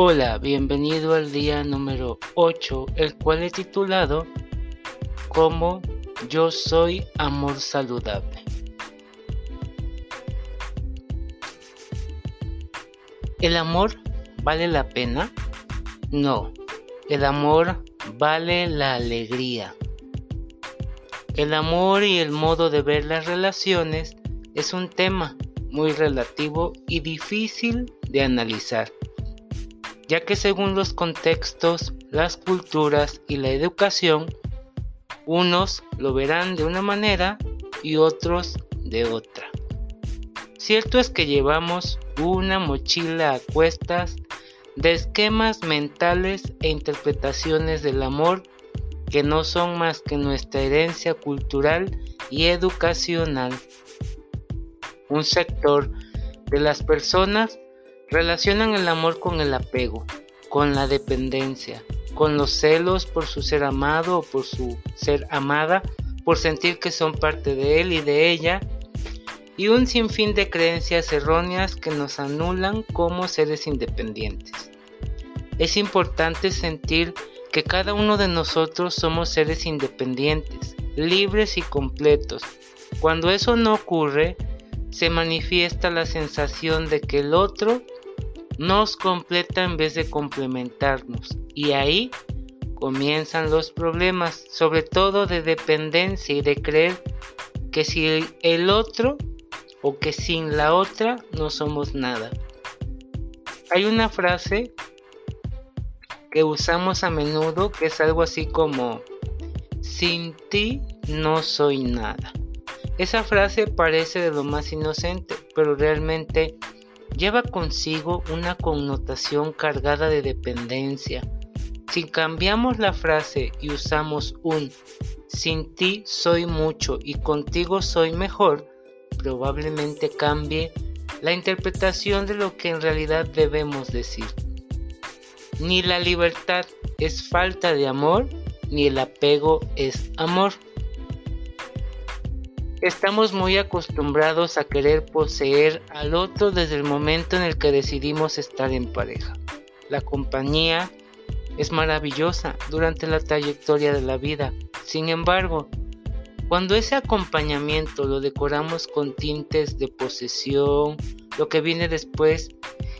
Hola, bienvenido al día número 8, el cual he titulado como Yo soy amor saludable. ¿El amor vale la pena? No, el amor vale la alegría. El amor y el modo de ver las relaciones es un tema muy relativo y difícil de analizar ya que según los contextos, las culturas y la educación, unos lo verán de una manera y otros de otra. Cierto es que llevamos una mochila a cuestas de esquemas mentales e interpretaciones del amor que no son más que nuestra herencia cultural y educacional. Un sector de las personas Relacionan el amor con el apego, con la dependencia, con los celos por su ser amado o por su ser amada, por sentir que son parte de él y de ella, y un sinfín de creencias erróneas que nos anulan como seres independientes. Es importante sentir que cada uno de nosotros somos seres independientes, libres y completos. Cuando eso no ocurre, se manifiesta la sensación de que el otro nos completa en vez de complementarnos. Y ahí comienzan los problemas, sobre todo de dependencia y de creer que si el otro o que sin la otra no somos nada. Hay una frase que usamos a menudo que es algo así como sin ti no soy nada. Esa frase parece de lo más inocente, pero realmente lleva consigo una connotación cargada de dependencia. Si cambiamos la frase y usamos un sin ti soy mucho y contigo soy mejor, probablemente cambie la interpretación de lo que en realidad debemos decir. Ni la libertad es falta de amor, ni el apego es amor. Estamos muy acostumbrados a querer poseer al otro desde el momento en el que decidimos estar en pareja. La compañía es maravillosa durante la trayectoria de la vida. Sin embargo, cuando ese acompañamiento lo decoramos con tintes de posesión, lo que viene después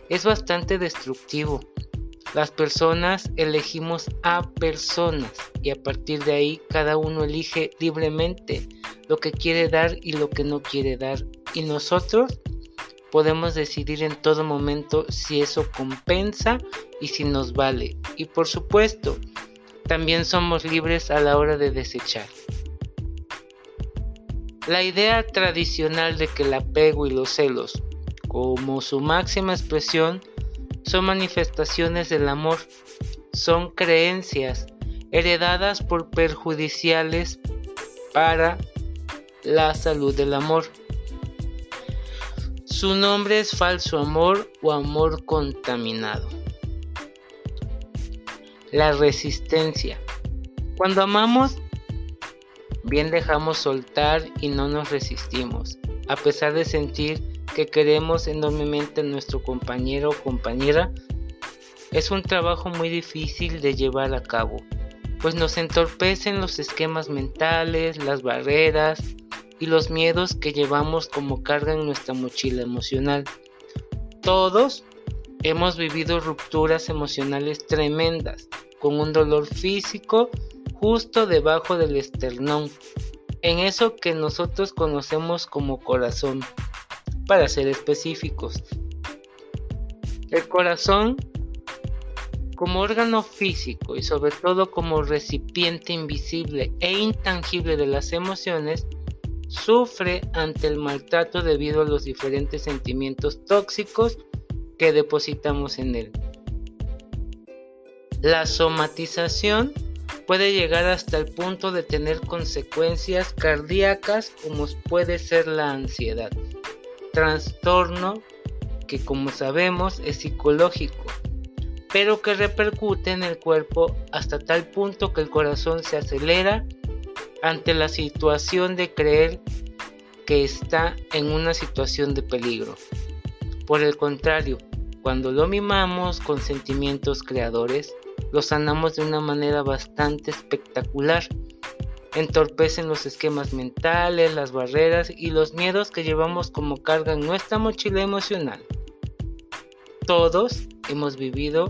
es bastante destructivo. Las personas elegimos a personas y a partir de ahí cada uno elige libremente lo que quiere dar y lo que no quiere dar. Y nosotros podemos decidir en todo momento si eso compensa y si nos vale. Y por supuesto, también somos libres a la hora de desechar. La idea tradicional de que el apego y los celos, como su máxima expresión, son manifestaciones del amor, son creencias heredadas por perjudiciales para la salud del amor. Su nombre es falso amor o amor contaminado. La resistencia. Cuando amamos, bien dejamos soltar y no nos resistimos, a pesar de sentir que queremos enormemente a nuestro compañero o compañera. Es un trabajo muy difícil de llevar a cabo, pues nos entorpecen los esquemas mentales, las barreras, y los miedos que llevamos como carga en nuestra mochila emocional. Todos hemos vivido rupturas emocionales tremendas, con un dolor físico justo debajo del esternón, en eso que nosotros conocemos como corazón, para ser específicos. El corazón como órgano físico y sobre todo como recipiente invisible e intangible de las emociones, sufre ante el maltrato debido a los diferentes sentimientos tóxicos que depositamos en él. La somatización puede llegar hasta el punto de tener consecuencias cardíacas como puede ser la ansiedad, trastorno que como sabemos es psicológico, pero que repercute en el cuerpo hasta tal punto que el corazón se acelera ante la situación de creer que está en una situación de peligro. Por el contrario, cuando lo mimamos con sentimientos creadores, lo sanamos de una manera bastante espectacular. Entorpecen los esquemas mentales, las barreras y los miedos que llevamos como carga en nuestra mochila emocional. Todos hemos vivido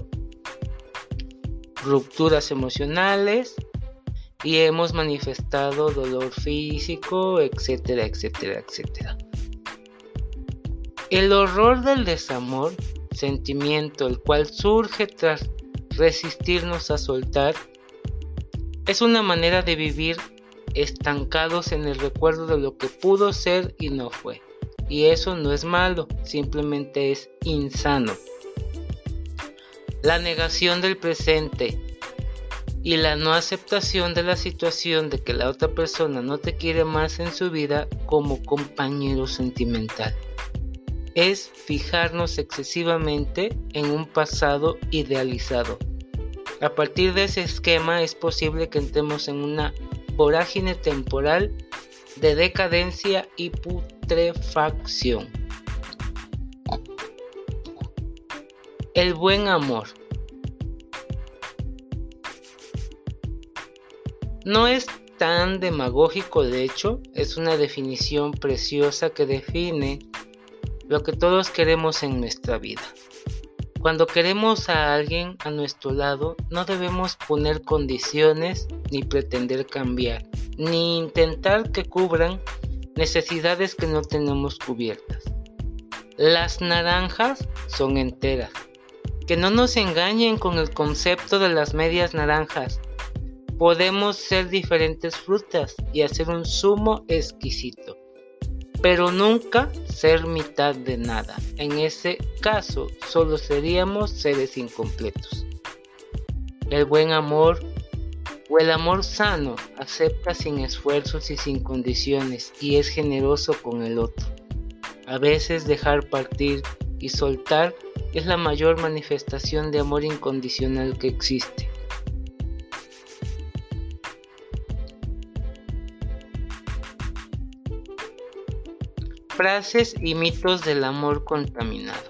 rupturas emocionales y hemos manifestado dolor físico, etcétera, etcétera, etcétera. El horror del desamor, sentimiento el cual surge tras resistirnos a soltar, es una manera de vivir estancados en el recuerdo de lo que pudo ser y no fue. Y eso no es malo, simplemente es insano. La negación del presente y la no aceptación de la situación de que la otra persona no te quiere más en su vida como compañero sentimental. Es fijarnos excesivamente en un pasado idealizado. A partir de ese esquema es posible que entremos en una vorágine temporal de decadencia y putrefacción. El buen amor. No es tan demagógico, de hecho, es una definición preciosa que define lo que todos queremos en nuestra vida. Cuando queremos a alguien a nuestro lado, no debemos poner condiciones ni pretender cambiar, ni intentar que cubran necesidades que no tenemos cubiertas. Las naranjas son enteras, que no nos engañen con el concepto de las medias naranjas. Podemos ser diferentes frutas y hacer un zumo exquisito, pero nunca ser mitad de nada. En ese caso, solo seríamos seres incompletos. El buen amor o el amor sano acepta sin esfuerzos y sin condiciones y es generoso con el otro. A veces dejar partir y soltar es la mayor manifestación de amor incondicional que existe. Frases y mitos del amor contaminado.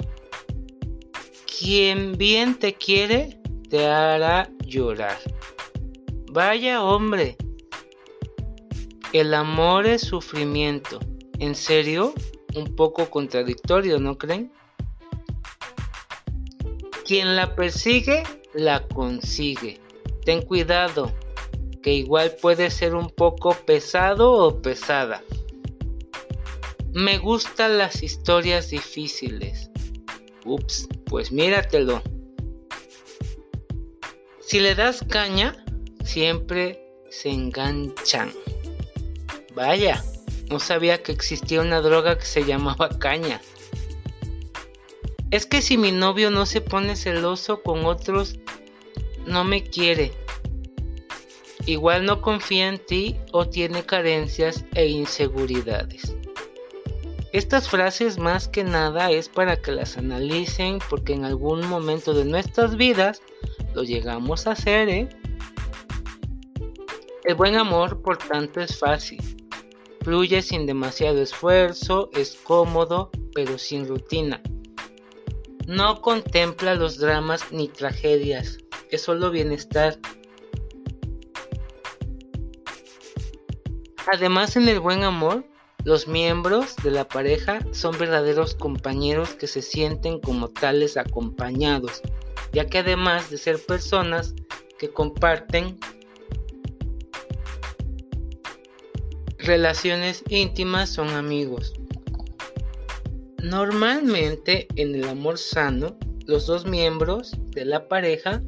Quien bien te quiere te hará llorar. Vaya hombre. El amor es sufrimiento. ¿En serio? Un poco contradictorio, ¿no creen? Quien la persigue, la consigue. Ten cuidado, que igual puede ser un poco pesado o pesada. Me gustan las historias difíciles. Ups, pues míratelo. Si le das caña, siempre se enganchan. Vaya, no sabía que existía una droga que se llamaba caña. Es que si mi novio no se pone celoso con otros, no me quiere. Igual no confía en ti o tiene carencias e inseguridades. Estas frases más que nada es para que las analicen porque en algún momento de nuestras vidas lo llegamos a hacer. ¿eh? El buen amor, por tanto, es fácil. Fluye sin demasiado esfuerzo, es cómodo, pero sin rutina. No contempla los dramas ni tragedias, es solo bienestar. Además, en el buen amor, los miembros de la pareja son verdaderos compañeros que se sienten como tales acompañados, ya que además de ser personas que comparten relaciones íntimas, son amigos. Normalmente en el amor sano, los dos miembros de la pareja,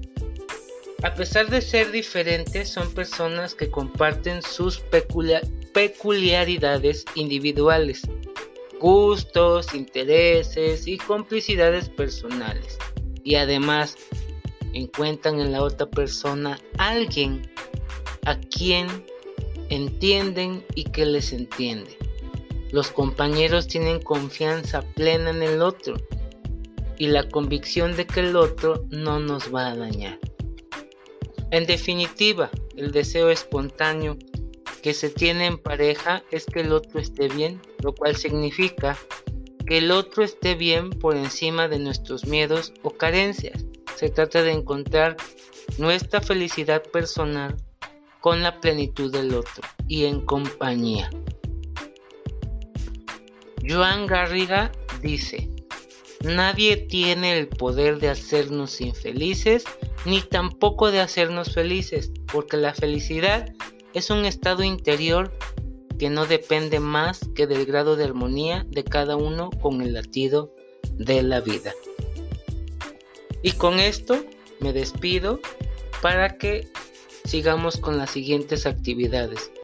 a pesar de ser diferentes, son personas que comparten sus peculiaridades individuales, gustos, intereses y complicidades personales. Y además encuentran en la otra persona alguien a quien entienden y que les entiende. Los compañeros tienen confianza plena en el otro y la convicción de que el otro no nos va a dañar. En definitiva, el deseo espontáneo que se tiene en pareja es que el otro esté bien, lo cual significa que el otro esté bien por encima de nuestros miedos o carencias. Se trata de encontrar nuestra felicidad personal con la plenitud del otro y en compañía. Joan Garriga dice, nadie tiene el poder de hacernos infelices ni tampoco de hacernos felices, porque la felicidad es un estado interior que no depende más que del grado de armonía de cada uno con el latido de la vida. Y con esto me despido para que sigamos con las siguientes actividades.